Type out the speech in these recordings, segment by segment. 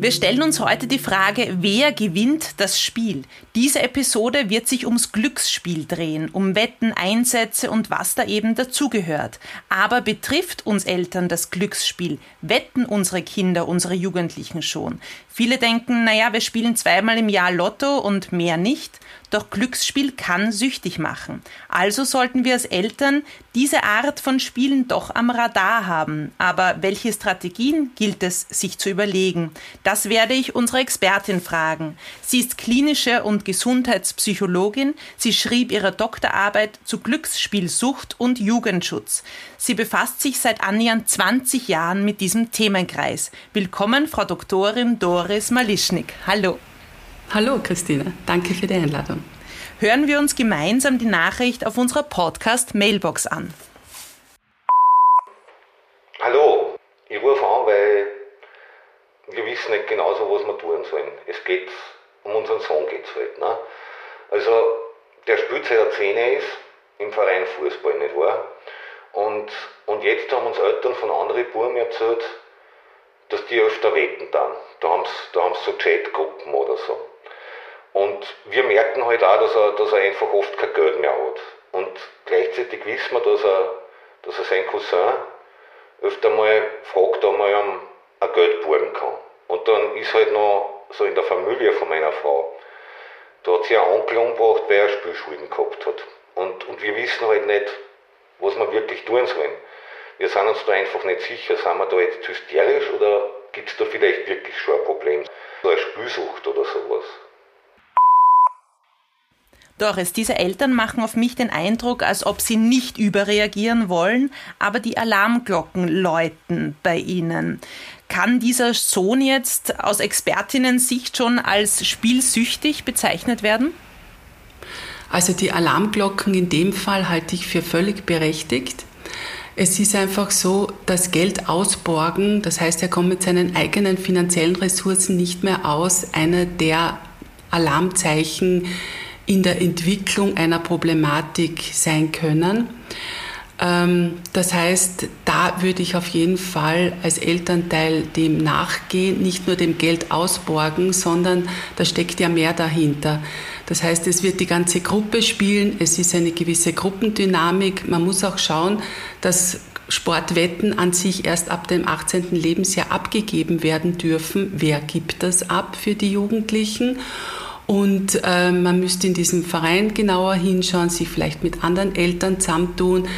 Wir stellen uns heute die Frage, wer gewinnt das Spiel? Diese Episode wird sich ums Glücksspiel drehen, um Wetten, Einsätze und was da eben dazugehört. Aber betrifft uns Eltern das Glücksspiel? Wetten unsere Kinder, unsere Jugendlichen schon? Viele denken, naja, wir spielen zweimal im Jahr Lotto und mehr nicht. Doch Glücksspiel kann süchtig machen. Also sollten wir als Eltern diese Art von Spielen doch am Radar haben. Aber welche Strategien gilt es sich zu überlegen? Das werde ich unsere Expertin fragen. Sie ist klinische und Gesundheitspsychologin. Sie schrieb ihre Doktorarbeit zu Glücksspielsucht und Jugendschutz. Sie befasst sich seit annähernd 20 Jahren mit diesem Themenkreis. Willkommen, Frau Doktorin Doris Malischnik. Hallo. Hallo Christine, danke für die Einladung. Hören wir uns gemeinsam die Nachricht auf unserer Podcast-Mailbox an. Hallo, ich rufe an, weil wir wissen nicht genau so, was wir tun sollen. Es geht um unseren Sohn geht's halt. Ne? Also der spielt seit er 10 ist im Verein Fußball, nicht wahr? Und, und jetzt haben uns Eltern von anderen Buben erzählt, dass die öfter wetten dann. Da haben sie da haben's so Chatgruppen oder so. Und wir merken halt auch, dass er, dass er einfach oft kein Geld mehr hat. Und gleichzeitig wissen wir, dass er, dass er seinen Cousin öfter mal fragt, ob er ihm ein Geld borgen kann. Und dann ist halt noch so in der Familie von meiner Frau, da hat sie einen Onkel umgebracht, weil er Spielschulden gehabt hat. Und, und wir wissen halt nicht, was wir wirklich tun sollen. Wir sind uns da einfach nicht sicher, sind wir da jetzt hysterisch oder gibt es da vielleicht wirklich schon ein Problem? So eine Spielsucht oder sowas. Doris, diese Eltern machen auf mich den Eindruck, als ob sie nicht überreagieren wollen, aber die Alarmglocken läuten bei ihnen. Kann dieser Sohn jetzt aus Expertinnen-Sicht schon als spielsüchtig bezeichnet werden? Also die Alarmglocken in dem Fall halte ich für völlig berechtigt. Es ist einfach so, dass Geld ausborgen, das heißt, er kommt mit seinen eigenen finanziellen Ressourcen nicht mehr aus, einer der Alarmzeichen in der Entwicklung einer Problematik sein können. Ähm, das heißt, da würde ich auf jeden Fall als Elternteil dem nachgehen, nicht nur dem Geld ausborgen, sondern da steckt ja mehr dahinter. Das heißt, es wird die ganze Gruppe spielen, es ist eine gewisse Gruppendynamik. Man muss auch schauen, dass Sportwetten an sich erst ab dem 18. Lebensjahr abgegeben werden dürfen. Wer gibt das ab für die Jugendlichen? Und äh, man müsste in diesem Verein genauer hinschauen, sich vielleicht mit anderen Eltern zusammentun.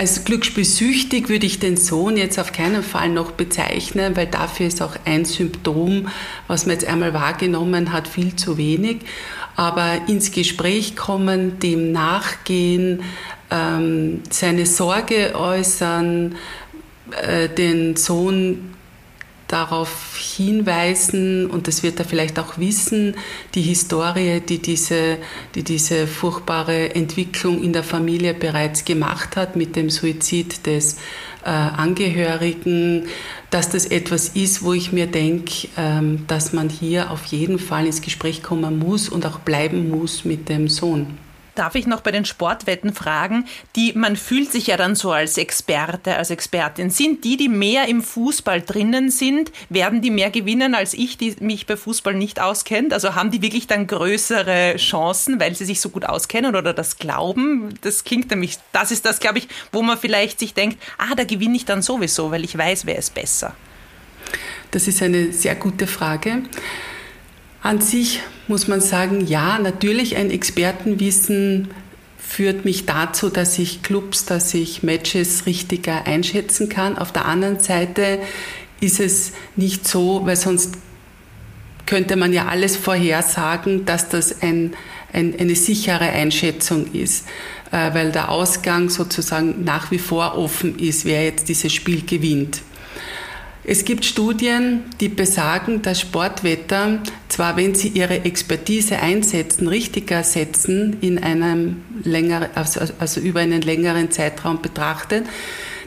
Als glücksspielsüchtig würde ich den Sohn jetzt auf keinen Fall noch bezeichnen, weil dafür ist auch ein Symptom, was man jetzt einmal wahrgenommen hat, viel zu wenig. Aber ins Gespräch kommen, dem nachgehen, ähm, seine Sorge äußern, äh, den Sohn darauf hinweisen und das wird er vielleicht auch wissen, die Historie, die diese, die diese furchtbare Entwicklung in der Familie bereits gemacht hat mit dem Suizid des äh, Angehörigen, dass das etwas ist, wo ich mir denke, ähm, dass man hier auf jeden Fall ins Gespräch kommen muss und auch bleiben muss mit dem Sohn. Darf ich noch bei den Sportwetten fragen, die man fühlt sich ja dann so als Experte, als Expertin. Sind die, die mehr im Fußball drinnen sind, werden die mehr gewinnen als ich, die mich bei Fußball nicht auskennt? Also haben die wirklich dann größere Chancen, weil sie sich so gut auskennen oder das glauben? Das klingt nämlich, das ist das, glaube ich, wo man vielleicht sich denkt, ah, da gewinne ich dann sowieso, weil ich weiß, wer ist besser. Das ist eine sehr gute Frage. An sich muss man sagen, ja, natürlich ein Expertenwissen führt mich dazu, dass ich Clubs, dass ich Matches richtiger einschätzen kann. Auf der anderen Seite ist es nicht so, weil sonst könnte man ja alles vorhersagen, dass das ein, ein, eine sichere Einschätzung ist, äh, weil der Ausgang sozusagen nach wie vor offen ist, wer jetzt dieses Spiel gewinnt. Es gibt Studien, die besagen, dass Sportwetter zwar, wenn sie ihre Expertise einsetzen, richtiger setzen in einem längeren, also, also über einen längeren Zeitraum betrachtet,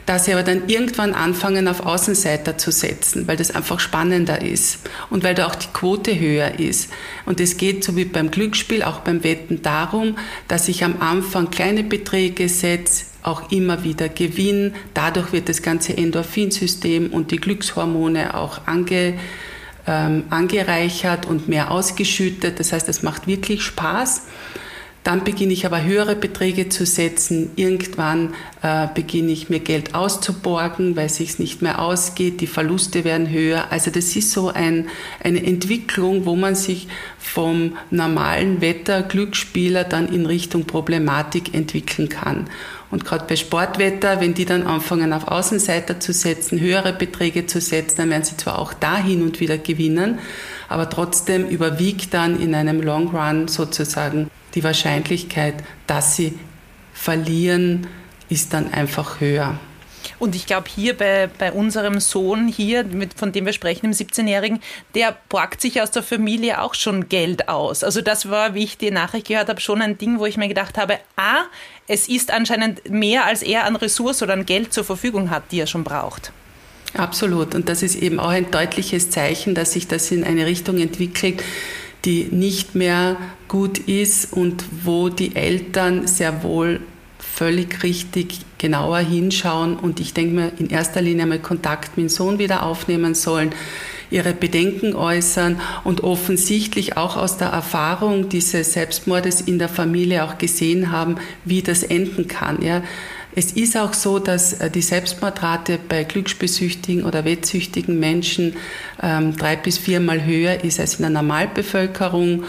dass sie aber dann irgendwann anfangen, auf Außenseiter zu setzen, weil das einfach spannender ist und weil da auch die Quote höher ist. Und es geht so wie beim Glücksspiel, auch beim Wetten darum, dass ich am Anfang kleine Beträge setze, auch immer wieder gewinne. Dadurch wird das ganze Endorphinsystem und die Glückshormone auch ange, ähm, angereichert und mehr ausgeschüttet. Das heißt, es macht wirklich Spaß. Dann beginne ich aber höhere Beträge zu setzen. Irgendwann äh, beginne ich mir Geld auszuborgen, weil es sich nicht mehr ausgeht. Die Verluste werden höher. Also das ist so ein, eine Entwicklung, wo man sich vom normalen Wetter Glücksspieler dann in Richtung Problematik entwickeln kann. Und gerade bei Sportwetter, wenn die dann anfangen, auf Außenseiter zu setzen, höhere Beträge zu setzen, dann werden sie zwar auch da hin und wieder gewinnen, aber trotzdem überwiegt dann in einem Long Run sozusagen die Wahrscheinlichkeit, dass sie verlieren, ist dann einfach höher. Und ich glaube, hier bei, bei unserem Sohn hier, mit, von dem wir sprechen, dem 17-Jährigen, der borgt sich aus der Familie auch schon Geld aus. Also das war, wie ich die Nachricht gehört habe, schon ein Ding, wo ich mir gedacht habe, ah, es ist anscheinend mehr, als er an Ressource oder an Geld zur Verfügung hat, die er schon braucht. Absolut. Und das ist eben auch ein deutliches Zeichen, dass sich das in eine Richtung entwickelt, die nicht mehr gut ist und wo die Eltern sehr wohl völlig richtig genauer hinschauen und ich denke mir in erster Linie mal Kontakt mit dem Sohn wieder aufnehmen sollen, ihre Bedenken äußern und offensichtlich auch aus der Erfahrung dieses Selbstmordes in der Familie auch gesehen haben, wie das enden kann. Ja. Es ist auch so, dass äh, die Selbstmordrate bei glücksbesüchtigen oder wettsüchtigen Menschen ähm, drei bis viermal höher ist als in der Normalbevölkerung.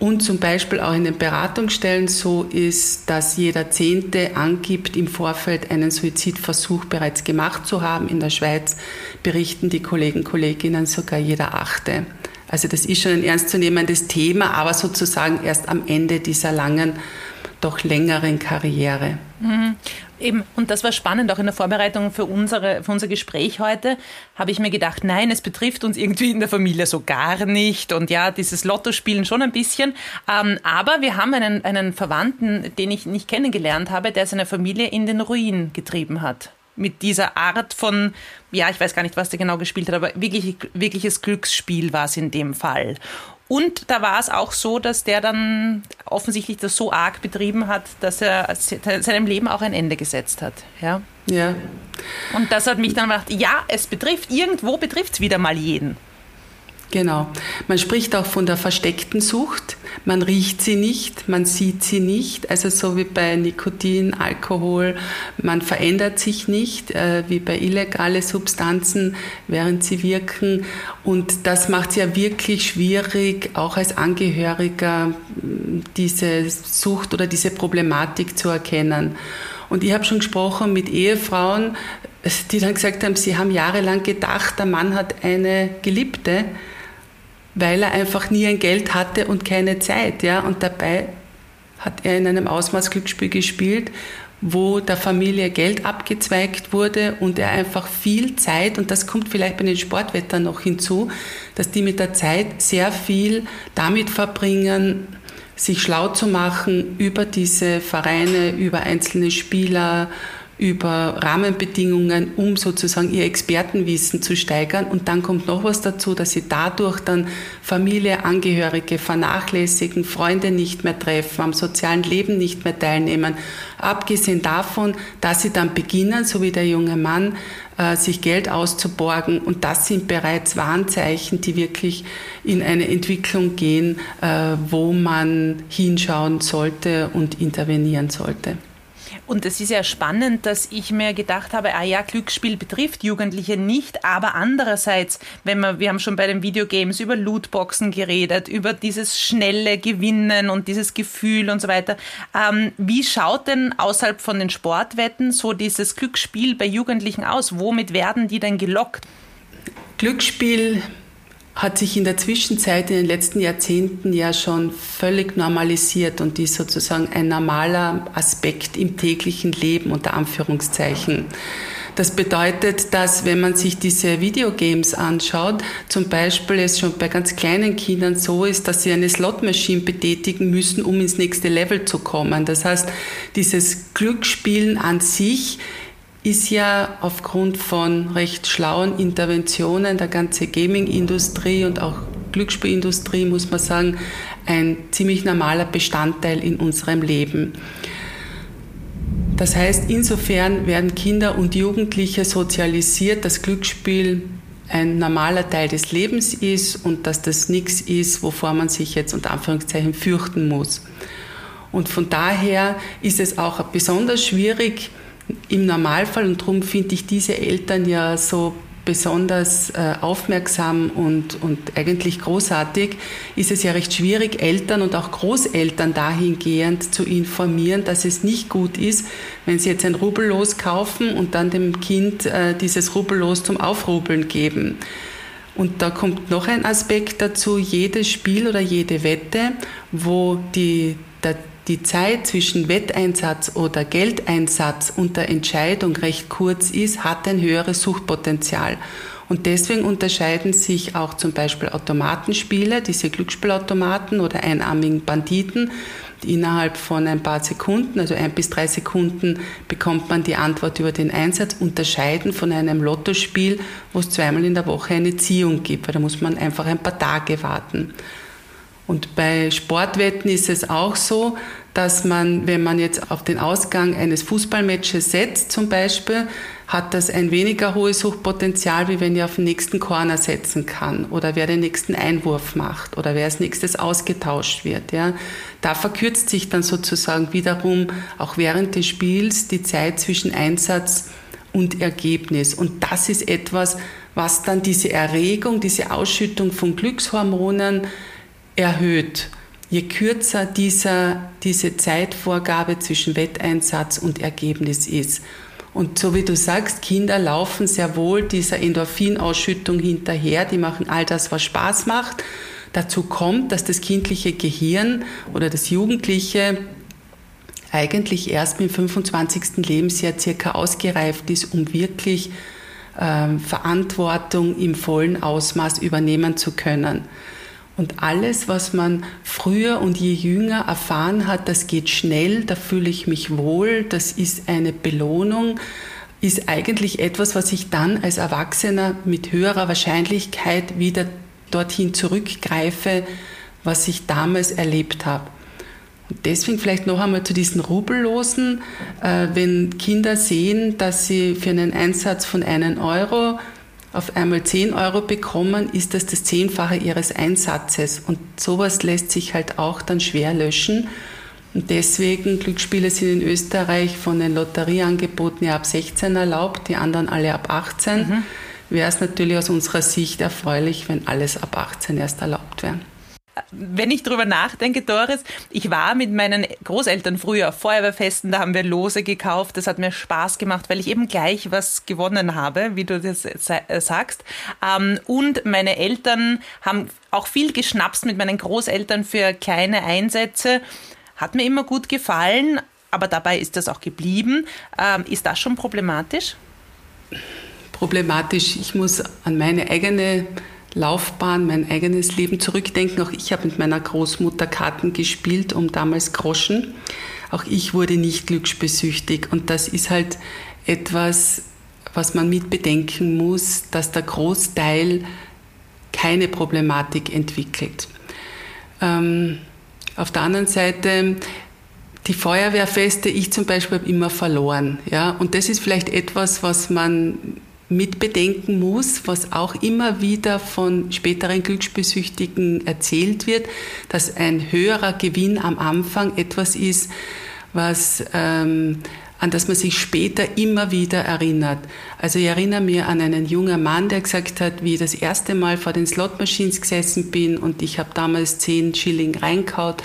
Und zum Beispiel auch in den Beratungsstellen so ist, dass jeder Zehnte angibt, im Vorfeld einen Suizidversuch bereits gemacht zu haben. In der Schweiz berichten die Kollegen, Kolleginnen sogar jeder Achte. Also das ist schon ein ernstzunehmendes Thema, aber sozusagen erst am Ende dieser langen, doch längeren Karriere. Mhm. Eben, und das war spannend, auch in der Vorbereitung für, unsere, für unser Gespräch heute, habe ich mir gedacht, nein, es betrifft uns irgendwie in der Familie so gar nicht und ja, dieses Lottospielen schon ein bisschen. Ähm, aber wir haben einen, einen Verwandten, den ich nicht kennengelernt habe, der seine Familie in den Ruin getrieben hat. Mit dieser Art von, ja, ich weiß gar nicht, was der genau gespielt hat, aber wirklich, wirkliches Glücksspiel war es in dem Fall. Und da war es auch so, dass der dann offensichtlich das so arg betrieben hat, dass er seinem Leben auch ein Ende gesetzt hat. Ja. ja. Und das hat mich dann gedacht, ja, es betrifft, irgendwo betrifft es wieder mal jeden. Genau. Man spricht auch von der versteckten Sucht. Man riecht sie nicht, man sieht sie nicht. Also so wie bei Nikotin, Alkohol, man verändert sich nicht, äh, wie bei illegalen Substanzen, während sie wirken. Und das macht es ja wirklich schwierig, auch als Angehöriger diese Sucht oder diese Problematik zu erkennen. Und ich habe schon gesprochen mit Ehefrauen, die dann gesagt haben, sie haben jahrelang gedacht, der Mann hat eine Geliebte weil er einfach nie ein Geld hatte und keine Zeit. Ja? Und dabei hat er in einem Ausmaß Glücksspiel gespielt, wo der Familie Geld abgezweigt wurde und er einfach viel Zeit, und das kommt vielleicht bei den Sportwettern noch hinzu, dass die mit der Zeit sehr viel damit verbringen, sich schlau zu machen über diese Vereine, über einzelne Spieler, über Rahmenbedingungen, um sozusagen ihr Expertenwissen zu steigern. Und dann kommt noch was dazu, dass sie dadurch dann Familie, Angehörige vernachlässigen, Freunde nicht mehr treffen, am sozialen Leben nicht mehr teilnehmen. Abgesehen davon, dass sie dann beginnen, so wie der junge Mann, äh, sich Geld auszuborgen. Und das sind bereits Warnzeichen, die wirklich in eine Entwicklung gehen, äh, wo man hinschauen sollte und intervenieren sollte. Und es ist ja spannend, dass ich mir gedacht habe, ah ja, Glücksspiel betrifft Jugendliche nicht, aber andererseits, wenn man, wir haben schon bei den Videogames über Lootboxen geredet, über dieses schnelle Gewinnen und dieses Gefühl und so weiter. Ähm, wie schaut denn außerhalb von den Sportwetten so dieses Glücksspiel bei Jugendlichen aus? Womit werden die denn gelockt? Glücksspiel hat sich in der Zwischenzeit in den letzten Jahrzehnten ja schon völlig normalisiert und ist sozusagen ein normaler Aspekt im täglichen Leben unter Anführungszeichen. Das bedeutet, dass wenn man sich diese Videogames anschaut, zum Beispiel es schon bei ganz kleinen Kindern so ist, dass sie eine Slotmaschine betätigen müssen, um ins nächste Level zu kommen. Das heißt, dieses Glücksspielen an sich ist ja aufgrund von recht schlauen Interventionen der ganzen Gaming-Industrie und auch Glücksspielindustrie, muss man sagen, ein ziemlich normaler Bestandteil in unserem Leben. Das heißt, insofern werden Kinder und Jugendliche sozialisiert, dass Glücksspiel ein normaler Teil des Lebens ist und dass das nichts ist, wovor man sich jetzt unter Anführungszeichen fürchten muss. Und von daher ist es auch besonders schwierig im Normalfall, und darum finde ich diese Eltern ja so besonders äh, aufmerksam und, und eigentlich großartig, ist es ja recht schwierig, Eltern und auch Großeltern dahingehend zu informieren, dass es nicht gut ist, wenn sie jetzt ein Rubellos kaufen und dann dem Kind äh, dieses Rubellos zum Aufrubeln geben. Und da kommt noch ein Aspekt dazu, jedes Spiel oder jede Wette, wo die, der die Zeit zwischen Wetteinsatz oder Geldeinsatz und der Entscheidung recht kurz ist, hat ein höheres Suchtpotenzial. Und deswegen unterscheiden sich auch zum Beispiel Automatenspiele, diese Glücksspielautomaten oder einarmigen Banditen. Innerhalb von ein paar Sekunden, also ein bis drei Sekunden, bekommt man die Antwort über den Einsatz, unterscheiden von einem Lottospiel, wo es zweimal in der Woche eine Ziehung gibt, weil da muss man einfach ein paar Tage warten. Und bei Sportwetten ist es auch so, dass man, wenn man jetzt auf den Ausgang eines Fußballmatches setzt zum Beispiel, hat das ein weniger hohes Suchtpotenzial, wie wenn ich auf den nächsten Corner setzen kann oder wer den nächsten Einwurf macht oder wer als nächstes ausgetauscht wird. Ja. Da verkürzt sich dann sozusagen wiederum auch während des Spiels die Zeit zwischen Einsatz und Ergebnis. Und das ist etwas, was dann diese Erregung, diese Ausschüttung von Glückshormonen erhöht. Je kürzer dieser, diese Zeitvorgabe zwischen Wetteinsatz und Ergebnis ist. Und so wie du sagst, Kinder laufen sehr wohl dieser Endorphinausschüttung hinterher, die machen all das, was Spaß macht. Dazu kommt, dass das kindliche Gehirn oder das Jugendliche eigentlich erst mit dem 25. Lebensjahr circa ausgereift ist, um wirklich ähm, Verantwortung im vollen Ausmaß übernehmen zu können. Und alles, was man früher und je jünger erfahren hat, das geht schnell, da fühle ich mich wohl, das ist eine Belohnung, ist eigentlich etwas, was ich dann als Erwachsener mit höherer Wahrscheinlichkeit wieder dorthin zurückgreife, was ich damals erlebt habe. Und deswegen vielleicht noch einmal zu diesen Rubellosen. Äh, wenn Kinder sehen, dass sie für einen Einsatz von einem Euro auf einmal 10 Euro bekommen, ist das das Zehnfache ihres Einsatzes. Und sowas lässt sich halt auch dann schwer löschen. Und deswegen, Glücksspiele sind in Österreich von den Lotterieangeboten ja ab 16 erlaubt, die anderen alle ab 18. Mhm. Wäre es natürlich aus unserer Sicht erfreulich, wenn alles ab 18 erst erlaubt wäre wenn ich drüber nachdenke, Doris, ich war mit meinen Großeltern früher auf Feuerwehrfesten, da haben wir Lose gekauft. Das hat mir Spaß gemacht, weil ich eben gleich was gewonnen habe, wie du das äh, sagst. Ähm, und meine Eltern haben auch viel geschnapst mit meinen Großeltern für kleine Einsätze. Hat mir immer gut gefallen, aber dabei ist das auch geblieben. Ähm, ist das schon problematisch? Problematisch. Ich muss an meine eigene Laufbahn, mein eigenes Leben zurückdenken. Auch ich habe mit meiner Großmutter Karten gespielt um damals Groschen. Auch ich wurde nicht glücksbesüchtig. Und das ist halt etwas, was man mit bedenken muss, dass der Großteil keine Problematik entwickelt. Ähm, auf der anderen Seite, die Feuerwehrfeste, ich zum Beispiel habe immer verloren. Ja? Und das ist vielleicht etwas, was man mitbedenken muss, was auch immer wieder von späteren Glücksbesüchtigen erzählt wird, dass ein höherer Gewinn am Anfang etwas ist, was ähm, an das man sich später immer wieder erinnert. Also ich erinnere mich an einen jungen Mann, der gesagt hat, wie ich das erste Mal vor den Slot Machines gesessen bin und ich habe damals 10 Schilling reinkaut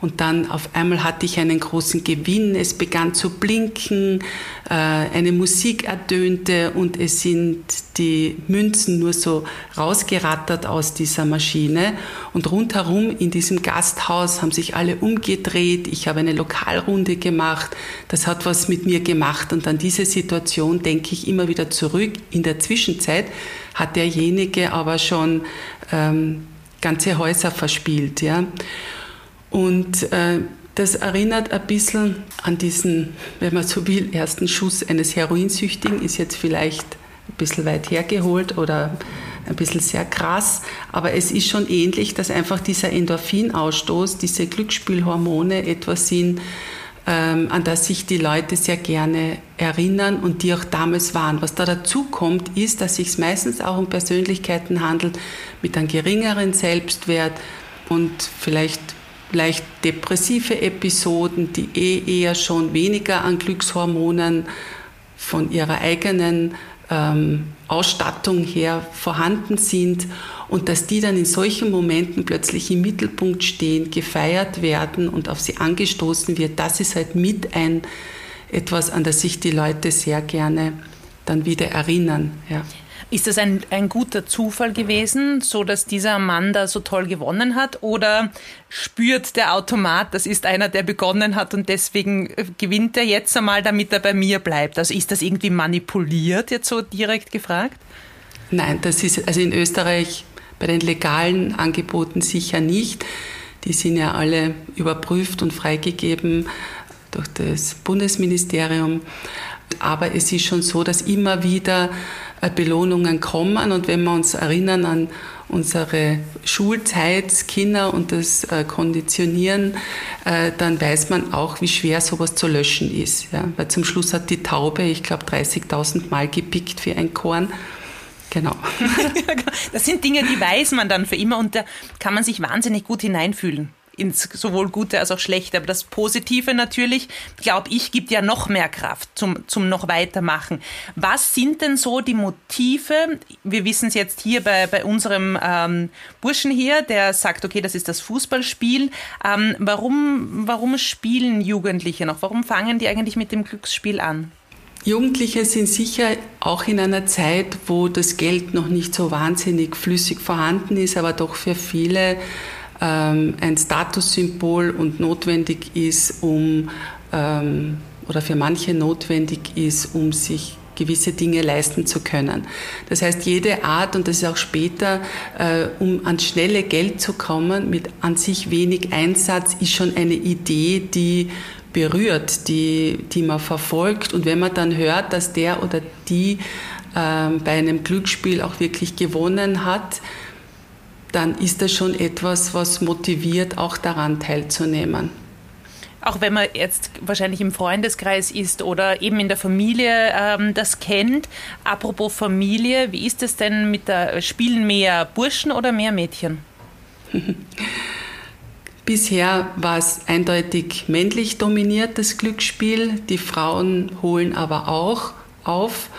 Und dann auf einmal hatte ich einen großen Gewinn, es begann zu blinken, äh, eine Musik erdönte und es sind die Münzen nur so rausgerattert aus dieser Maschine. Und rundherum in diesem Gasthaus haben sich alle umgedreht. Ich habe eine Lokalrunde gemacht. Das hat was mit mir gemacht. Und an diese Situation denke ich immer wieder zurück. In der Zwischenzeit hat derjenige aber schon ähm, ganze Häuser verspielt. Ja. Und äh, das erinnert ein bisschen an diesen, wenn man so will, ersten Schuss eines Heroinsüchtigen, ist jetzt vielleicht ein bisschen weit hergeholt oder ein bisschen sehr krass, aber es ist schon ähnlich, dass einfach dieser Endorphinausstoß, diese Glücksspielhormone etwas sind, ähm, an das sich die Leute sehr gerne erinnern und die auch damals waren. Was da dazu kommt, ist, dass sich meistens auch um Persönlichkeiten handelt mit einem geringeren Selbstwert und vielleicht leicht depressive Episoden, die eh eher schon weniger an Glückshormonen von ihrer eigenen ähm, Ausstattung her vorhanden sind und dass die dann in solchen Momenten plötzlich im Mittelpunkt stehen, gefeiert werden und auf sie angestoßen wird, das ist halt mit ein etwas, an das sich die Leute sehr gerne dann wieder erinnern. Ja. Ist das ein, ein guter Zufall gewesen, so dass dieser Mann da so toll gewonnen hat? Oder spürt der Automat, das ist einer, der begonnen hat und deswegen äh, gewinnt er jetzt einmal, damit er bei mir bleibt? Also ist das irgendwie manipuliert, jetzt so direkt gefragt? Nein, das ist also in Österreich bei den legalen Angeboten sicher nicht. Die sind ja alle überprüft und freigegeben durch das Bundesministerium. Aber es ist schon so, dass immer wieder Belohnungen kommen. Und wenn wir uns erinnern an unsere Schulzeit, Kinder und das äh, Konditionieren, äh, dann weiß man auch, wie schwer sowas zu löschen ist. Ja? Weil zum Schluss hat die Taube, ich glaube, 30.000 Mal gepickt für ein Korn. Genau. das sind Dinge, die weiß man dann für immer und da kann man sich wahnsinnig gut hineinfühlen ins sowohl Gute als auch Schlechte. Aber das Positive natürlich, glaube ich, gibt ja noch mehr Kraft zum, zum noch weitermachen. Was sind denn so die Motive? Wir wissen es jetzt hier bei, bei unserem ähm, Burschen hier, der sagt, okay, das ist das Fußballspiel. Ähm, warum, warum spielen Jugendliche noch? Warum fangen die eigentlich mit dem Glücksspiel an? Jugendliche sind sicher auch in einer Zeit, wo das Geld noch nicht so wahnsinnig flüssig vorhanden ist, aber doch für viele ähm, ein Statussymbol und notwendig ist, um ähm, oder für manche notwendig ist, um sich gewisse Dinge leisten zu können. Das heißt, jede Art, und das ist auch später, äh, um ans schnelle Geld zu kommen, mit an sich wenig Einsatz, ist schon eine Idee, die berührt, die, die man verfolgt. Und wenn man dann hört, dass der oder die äh, bei einem Glücksspiel auch wirklich gewonnen hat, dann ist das schon etwas, was motiviert, auch daran teilzunehmen. Auch wenn man jetzt wahrscheinlich im Freundeskreis ist oder eben in der Familie ähm, das kennt. Apropos Familie, wie ist es denn mit der, spielen mehr Burschen oder mehr Mädchen? Bisher war es eindeutig männlich dominiert, das Glücksspiel. Die Frauen holen aber auch auf.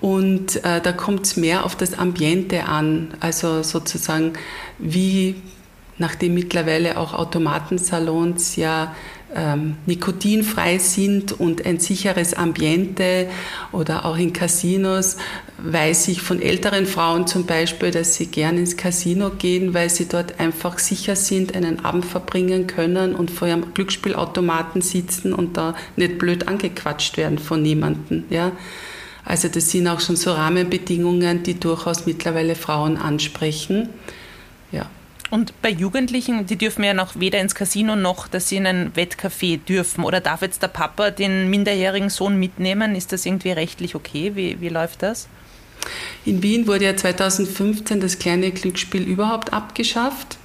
Und äh, da kommt es mehr auf das Ambiente an, also sozusagen wie, nachdem mittlerweile auch Automatensalons ja ähm, nikotinfrei sind und ein sicheres Ambiente oder auch in Casinos, weiß ich von älteren Frauen zum Beispiel, dass sie gern ins Casino gehen, weil sie dort einfach sicher sind, einen Abend verbringen können und vor ihrem Glücksspielautomaten sitzen und da nicht blöd angequatscht werden von niemandem. Ja. Also das sind auch schon so Rahmenbedingungen, die durchaus mittlerweile Frauen ansprechen. Ja. Und bei Jugendlichen, die dürfen ja noch weder ins Casino noch, dass sie in ein Wettcafé dürfen. Oder darf jetzt der Papa den minderjährigen Sohn mitnehmen? Ist das irgendwie rechtlich okay? Wie, wie läuft das? In Wien wurde ja 2015 das kleine Glücksspiel überhaupt abgeschafft.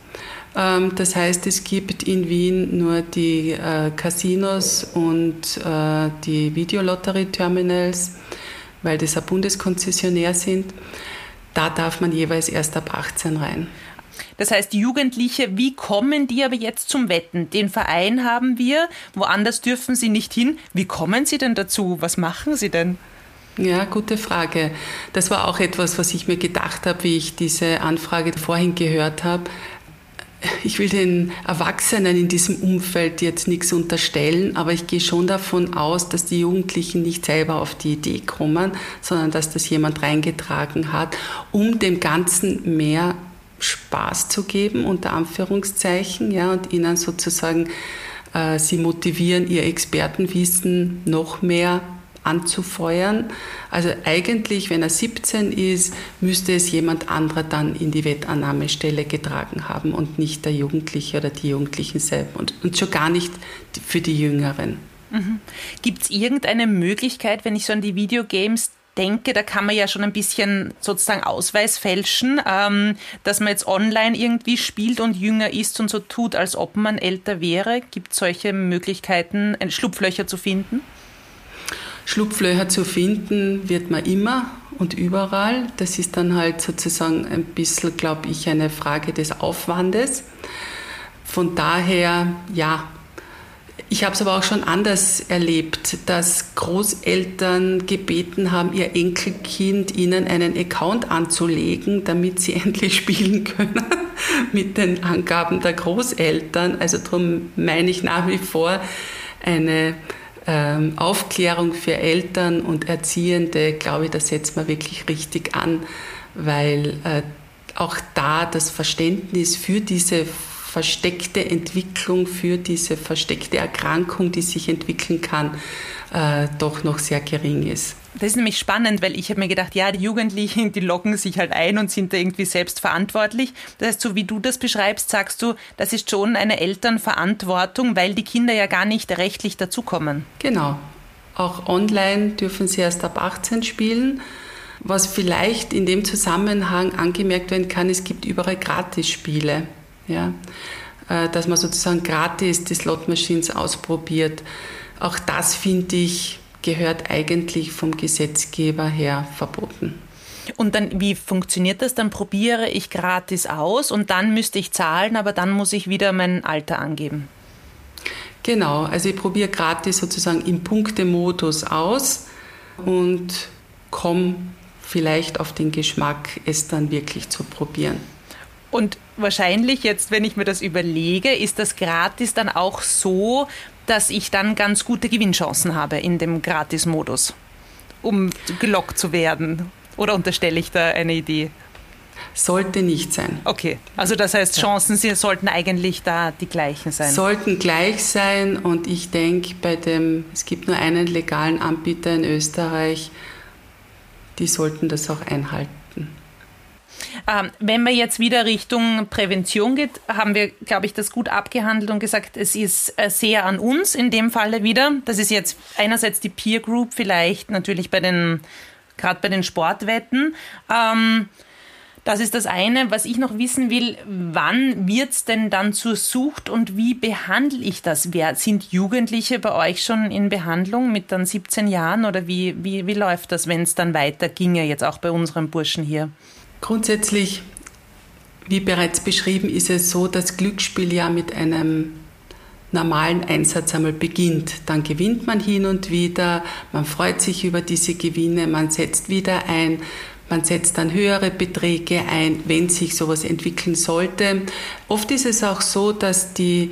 Ähm, das heißt, es gibt in Wien nur die äh, Casinos und äh, die Videolotterie-Terminals weil das ein Bundeskonzessionär sind. Da darf man jeweils erst ab 18 rein. Das heißt, Jugendliche, wie kommen die aber jetzt zum Wetten? Den Verein haben wir, woanders dürfen sie nicht hin. Wie kommen sie denn dazu? Was machen sie denn? Ja, gute Frage. Das war auch etwas, was ich mir gedacht habe, wie ich diese Anfrage vorhin gehört habe. Ich will den Erwachsenen in diesem Umfeld jetzt nichts unterstellen, aber ich gehe schon davon aus, dass die Jugendlichen nicht selber auf die Idee kommen, sondern dass das jemand reingetragen hat, um dem Ganzen mehr Spaß zu geben, unter Anführungszeichen, ja, und ihnen sozusagen, äh, sie motivieren, ihr Expertenwissen noch mehr anzufeuern. Also eigentlich, wenn er 17 ist, müsste es jemand anderer dann in die Wettannahmestelle getragen haben und nicht der Jugendliche oder die Jugendlichen selber und, und schon gar nicht für die Jüngeren. Mhm. Gibt es irgendeine Möglichkeit, wenn ich so an die Videogames denke, da kann man ja schon ein bisschen sozusagen Ausweis fälschen, ähm, dass man jetzt online irgendwie spielt und jünger ist und so tut, als ob man älter wäre. Gibt es solche Möglichkeiten, Schlupflöcher zu finden? Schlupflöcher zu finden wird man immer und überall. Das ist dann halt sozusagen ein bisschen, glaube ich, eine Frage des Aufwandes. Von daher, ja, ich habe es aber auch schon anders erlebt, dass Großeltern gebeten haben, ihr Enkelkind ihnen einen Account anzulegen, damit sie endlich spielen können mit den Angaben der Großeltern. Also darum meine ich nach wie vor eine ähm, Aufklärung für Eltern und Erziehende, glaube ich, da setzt man wirklich richtig an, weil äh, auch da das Verständnis für diese versteckte Entwicklung, für diese versteckte Erkrankung, die sich entwickeln kann, äh, doch noch sehr gering ist. Das ist nämlich spannend, weil ich habe mir gedacht, ja, die Jugendlichen, die locken sich halt ein und sind da irgendwie selbst verantwortlich. Das heißt, so wie du das beschreibst, sagst du, das ist schon eine Elternverantwortung, weil die Kinder ja gar nicht rechtlich dazukommen. Genau. Auch online dürfen sie erst ab 18 spielen. Was vielleicht in dem Zusammenhang angemerkt werden kann, es gibt überall Gratisspiele. Ja? Äh, dass man sozusagen gratis die Slot Machines ausprobiert. Auch das finde ich gehört eigentlich vom Gesetzgeber her verboten. Und dann, wie funktioniert das? Dann probiere ich gratis aus und dann müsste ich zahlen, aber dann muss ich wieder mein Alter angeben. Genau, also ich probiere gratis sozusagen im Punktemodus aus und komme vielleicht auf den Geschmack, es dann wirklich zu probieren. Und wahrscheinlich jetzt, wenn ich mir das überlege, ist das gratis dann auch so, dass ich dann ganz gute Gewinnchancen habe in dem Gratis-Modus, um gelockt zu werden. Oder unterstelle ich da eine Idee? Sollte nicht sein. Okay, also das heißt, Chancen sie sollten eigentlich da die gleichen sein. Sollten gleich sein und ich denke, bei dem, es gibt nur einen legalen Anbieter in Österreich, die sollten das auch einhalten. Ähm, wenn man jetzt wieder Richtung Prävention geht, haben wir, glaube ich, das gut abgehandelt und gesagt, es ist äh, sehr an uns in dem Falle wieder. Das ist jetzt einerseits die Peer Group, vielleicht natürlich bei den, gerade bei den Sportwetten. Ähm, das ist das eine. Was ich noch wissen will, wann wird es denn dann zur Sucht und wie behandle ich das? Wer, sind Jugendliche bei euch schon in Behandlung mit dann 17 Jahren oder wie, wie, wie läuft das, wenn es dann weiter ginge, jetzt auch bei unseren Burschen hier? Grundsätzlich, wie bereits beschrieben, ist es so, dass Glücksspiel ja mit einem normalen Einsatz einmal beginnt. Dann gewinnt man hin und wieder, man freut sich über diese Gewinne, man setzt wieder ein, man setzt dann höhere Beträge ein, wenn sich sowas entwickeln sollte. Oft ist es auch so, dass die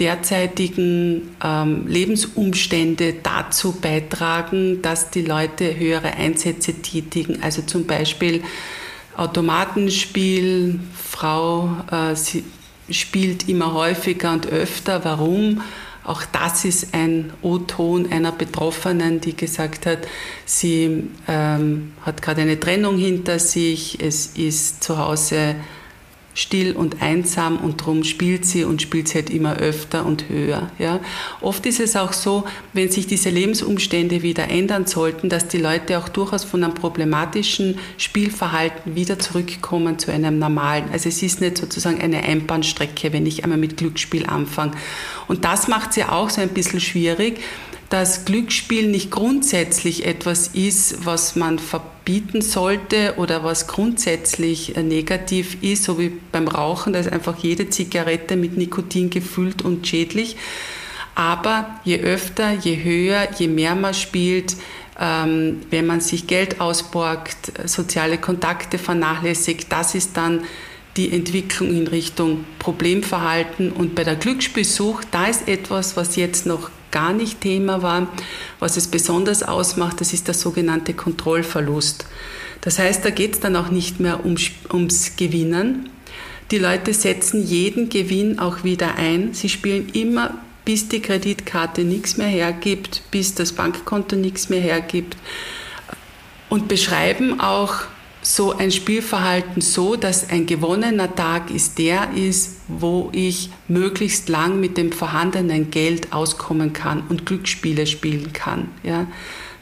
derzeitigen ähm, Lebensumstände dazu beitragen, dass die Leute höhere Einsätze tätigen. Also zum Beispiel Automatenspiel, Frau äh, spielt immer häufiger und öfter. Warum? Auch das ist ein O-Ton einer Betroffenen, die gesagt hat, sie ähm, hat gerade eine Trennung hinter sich, es ist zu Hause still und einsam und darum spielt sie und spielt sie halt immer öfter und höher. Ja. Oft ist es auch so, wenn sich diese Lebensumstände wieder ändern sollten, dass die Leute auch durchaus von einem problematischen Spielverhalten wieder zurückkommen zu einem normalen. Also es ist nicht sozusagen eine Einbahnstrecke, wenn ich einmal mit Glücksspiel anfange. Und das macht ja auch so ein bisschen schwierig, dass Glücksspiel nicht grundsätzlich etwas ist, was man verbieten sollte oder was grundsätzlich äh, negativ ist, so wie beim Rauchen, da ist einfach jede Zigarette mit Nikotin gefüllt und schädlich. Aber je öfter, je höher, je mehr man spielt, ähm, wenn man sich Geld ausborgt, soziale Kontakte vernachlässigt, das ist dann die Entwicklung in Richtung Problemverhalten. Und bei der Glücksspielsucht, da ist etwas, was jetzt noch gar nicht Thema war, was es besonders ausmacht, das ist der sogenannte Kontrollverlust. Das heißt, da geht es dann auch nicht mehr um, ums Gewinnen. Die Leute setzen jeden Gewinn auch wieder ein. Sie spielen immer, bis die Kreditkarte nichts mehr hergibt, bis das Bankkonto nichts mehr hergibt und beschreiben auch so ein Spielverhalten so, dass ein gewonnener Tag ist der ist, wo ich möglichst lang mit dem vorhandenen Geld auskommen kann und Glücksspiele spielen kann. Ja.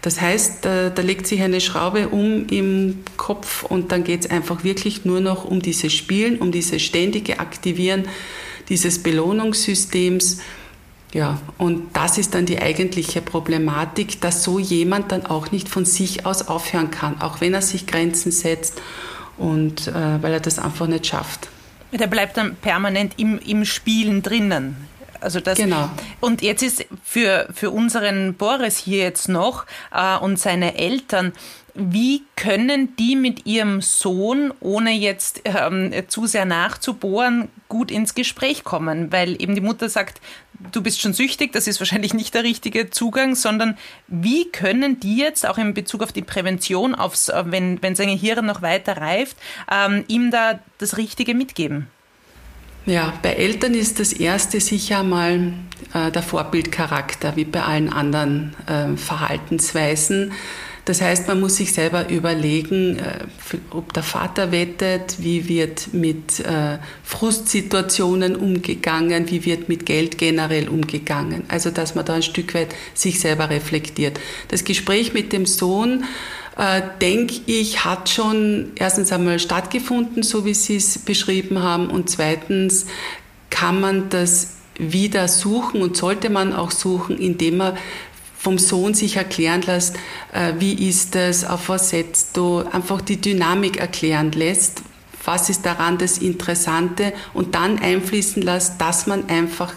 Das heißt, da, da legt sich eine Schraube um im Kopf und dann geht es einfach wirklich nur noch um dieses Spielen, um dieses ständige Aktivieren dieses Belohnungssystems ja, und das ist dann die eigentliche Problematik, dass so jemand dann auch nicht von sich aus aufhören kann, auch wenn er sich Grenzen setzt und äh, weil er das einfach nicht schafft. Der bleibt dann permanent im, im Spielen drinnen. Also das, genau. Und jetzt ist für, für unseren Boris hier jetzt noch äh, und seine Eltern, wie können die mit ihrem Sohn, ohne jetzt ähm, zu sehr nachzubohren, gut ins Gespräch kommen? Weil eben die Mutter sagt, du bist schon süchtig, das ist wahrscheinlich nicht der richtige Zugang, sondern wie können die jetzt auch in Bezug auf die Prävention, aufs, äh, wenn, wenn seine Hirn noch weiter reift, ähm, ihm da das Richtige mitgeben? Ja, bei Eltern ist das erste sicher mal äh, der Vorbildcharakter, wie bei allen anderen äh, Verhaltensweisen. Das heißt, man muss sich selber überlegen, äh, ob der Vater wettet, wie wird mit äh, Frustsituationen umgegangen, wie wird mit Geld generell umgegangen. Also, dass man da ein Stück weit sich selber reflektiert. Das Gespräch mit dem Sohn, äh, denke ich, hat schon erstens einmal stattgefunden, so wie Sie es beschrieben haben, und zweitens kann man das wieder suchen und sollte man auch suchen, indem man vom Sohn sich erklären lässt, äh, wie ist das, auf was setzt du, einfach die Dynamik erklären lässt, was ist daran das Interessante und dann einfließen lässt, dass man einfach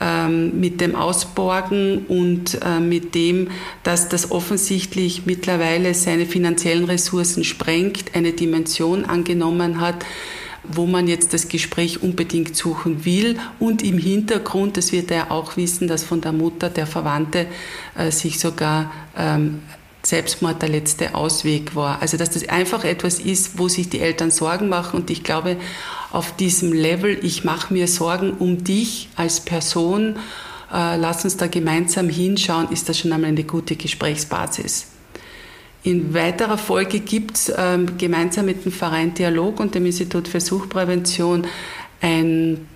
ähm, mit dem Ausborgen und äh, mit dem, dass das offensichtlich mittlerweile seine finanziellen Ressourcen sprengt, eine Dimension angenommen hat, wo man jetzt das Gespräch unbedingt suchen will. Und im Hintergrund, das wird er auch wissen, dass von der Mutter der Verwandte äh, sich sogar ähm, Selbstmord der letzte Ausweg war. Also dass das einfach etwas ist, wo sich die Eltern Sorgen machen. Und ich glaube, auf diesem Level, ich mache mir Sorgen um dich als Person, äh, lass uns da gemeinsam hinschauen, ist das schon einmal eine gute Gesprächsbasis. In weiterer Folge gibt es ähm, gemeinsam mit dem Verein Dialog und dem Institut für Suchtprävention ein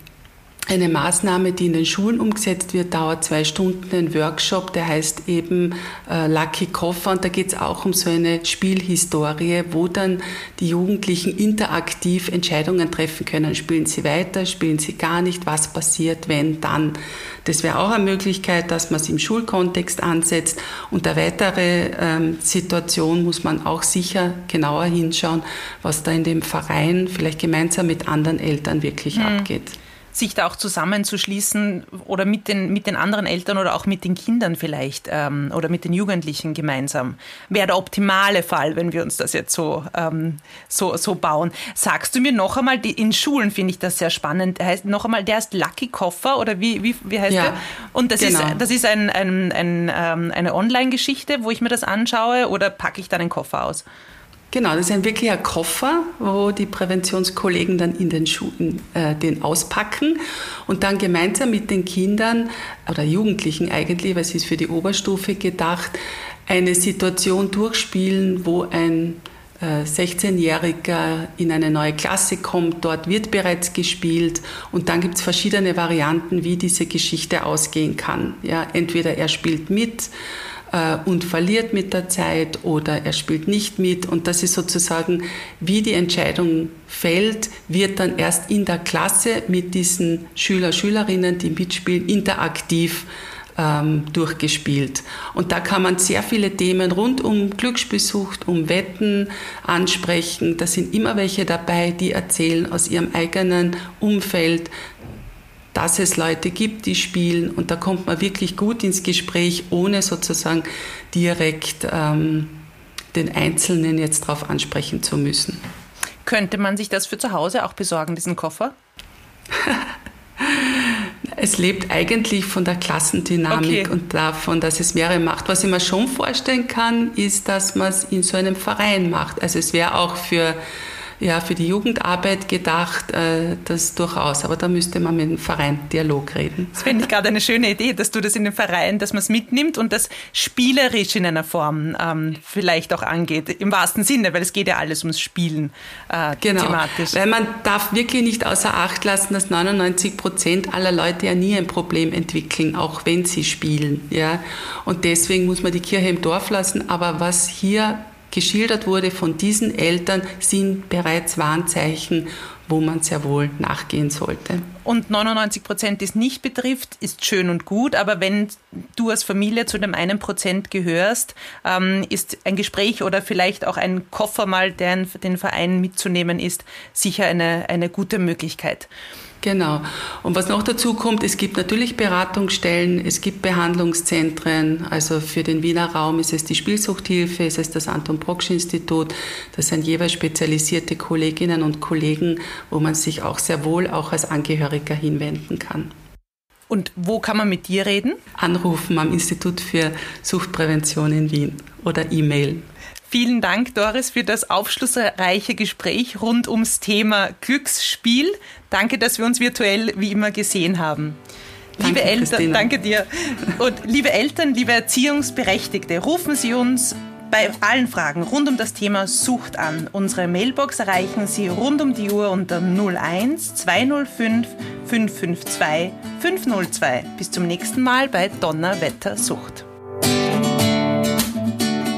eine Maßnahme, die in den Schulen umgesetzt wird, dauert zwei Stunden, ein Workshop, der heißt eben äh, Lucky Koffer und da geht es auch um so eine Spielhistorie, wo dann die Jugendlichen interaktiv Entscheidungen treffen können. Spielen sie weiter, spielen sie gar nicht, was passiert, wenn, dann. Das wäre auch eine Möglichkeit, dass man es im Schulkontext ansetzt und eine weitere ähm, Situation muss man auch sicher genauer hinschauen, was da in dem Verein vielleicht gemeinsam mit anderen Eltern wirklich hm. abgeht sich da auch zusammenzuschließen oder mit den, mit den anderen Eltern oder auch mit den Kindern vielleicht ähm, oder mit den Jugendlichen gemeinsam. Wäre der optimale Fall, wenn wir uns das jetzt so, ähm, so, so bauen. Sagst du mir noch einmal, die, in Schulen finde ich das sehr spannend, heißt noch einmal, der ist Lucky Koffer oder wie, wie, wie heißt ja, der? Und das genau. ist, das ist ein, ein, ein, ähm, eine Online-Geschichte, wo ich mir das anschaue oder packe ich dann einen Koffer aus? Genau, das ist ein wirklicher Koffer, wo die Präventionskollegen dann in den Schulen äh, den auspacken und dann gemeinsam mit den Kindern oder Jugendlichen eigentlich, weil es ist für die Oberstufe gedacht, eine Situation durchspielen, wo ein 16-Jähriger äh, in eine neue Klasse kommt, dort wird bereits gespielt und dann gibt es verschiedene Varianten, wie diese Geschichte ausgehen kann. Ja, entweder er spielt mit, äh, und verliert mit der Zeit oder er spielt nicht mit. Und das ist sozusagen, wie die Entscheidung fällt, wird dann erst in der Klasse mit diesen Schüler, Schülerinnen, die mitspielen, interaktiv ähm, durchgespielt. Und da kann man sehr viele Themen rund um Glücksspielsucht, um Wetten ansprechen. Da sind immer welche dabei, die erzählen aus ihrem eigenen Umfeld, dass es Leute gibt, die spielen und da kommt man wirklich gut ins Gespräch, ohne sozusagen direkt ähm, den Einzelnen jetzt darauf ansprechen zu müssen. Könnte man sich das für zu Hause auch besorgen, diesen Koffer? Es lebt eigentlich von der Klassendynamik okay. und davon, dass es mehrere macht. Was ich mir schon vorstellen kann, ist, dass man es in so einem Verein macht. Also es wäre auch für ja, für die Jugendarbeit gedacht, äh, das durchaus. Aber da müsste man mit dem Verein Dialog reden. Das finde ich gerade eine schöne Idee, dass du das in den Verein, dass man es mitnimmt und das spielerisch in einer Form ähm, vielleicht auch angeht, im wahrsten Sinne, weil es geht ja alles ums Spielen äh, genau. thematisch. Weil man darf wirklich nicht außer Acht lassen, dass 99 Prozent aller Leute ja nie ein Problem entwickeln, auch wenn sie spielen. Ja? Und deswegen muss man die Kirche im Dorf lassen. Aber was hier geschildert wurde von diesen Eltern, sind bereits Warnzeichen, wo man sehr wohl nachgehen sollte. Und 99 Prozent, die es nicht betrifft, ist schön und gut, aber wenn du als Familie zu dem einen Prozent gehörst, ähm, ist ein Gespräch oder vielleicht auch ein Koffer mal, der den Verein mitzunehmen ist, sicher eine, eine gute Möglichkeit. Genau. Und was noch dazu kommt, es gibt natürlich Beratungsstellen, es gibt Behandlungszentren. Also für den Wiener Raum ist es die Spielsuchthilfe, ist es das Anton Proksch Institut. Das sind jeweils spezialisierte Kolleginnen und Kollegen, wo man sich auch sehr wohl auch als Angehöriger hinwenden kann. Und wo kann man mit dir reden? Anrufen am Institut für Suchtprävention in Wien oder E-Mail. Vielen Dank, Doris, für das aufschlussreiche Gespräch rund ums Thema Glücksspiel. Danke, dass wir uns virtuell wie immer gesehen haben. Danke, liebe Eltern, Christina. danke dir. Und liebe Eltern, liebe Erziehungsberechtigte, rufen Sie uns bei allen Fragen rund um das Thema Sucht an. Unsere Mailbox erreichen Sie rund um die Uhr unter 01 205 552 502. Bis zum nächsten Mal bei Donnerwetter Sucht.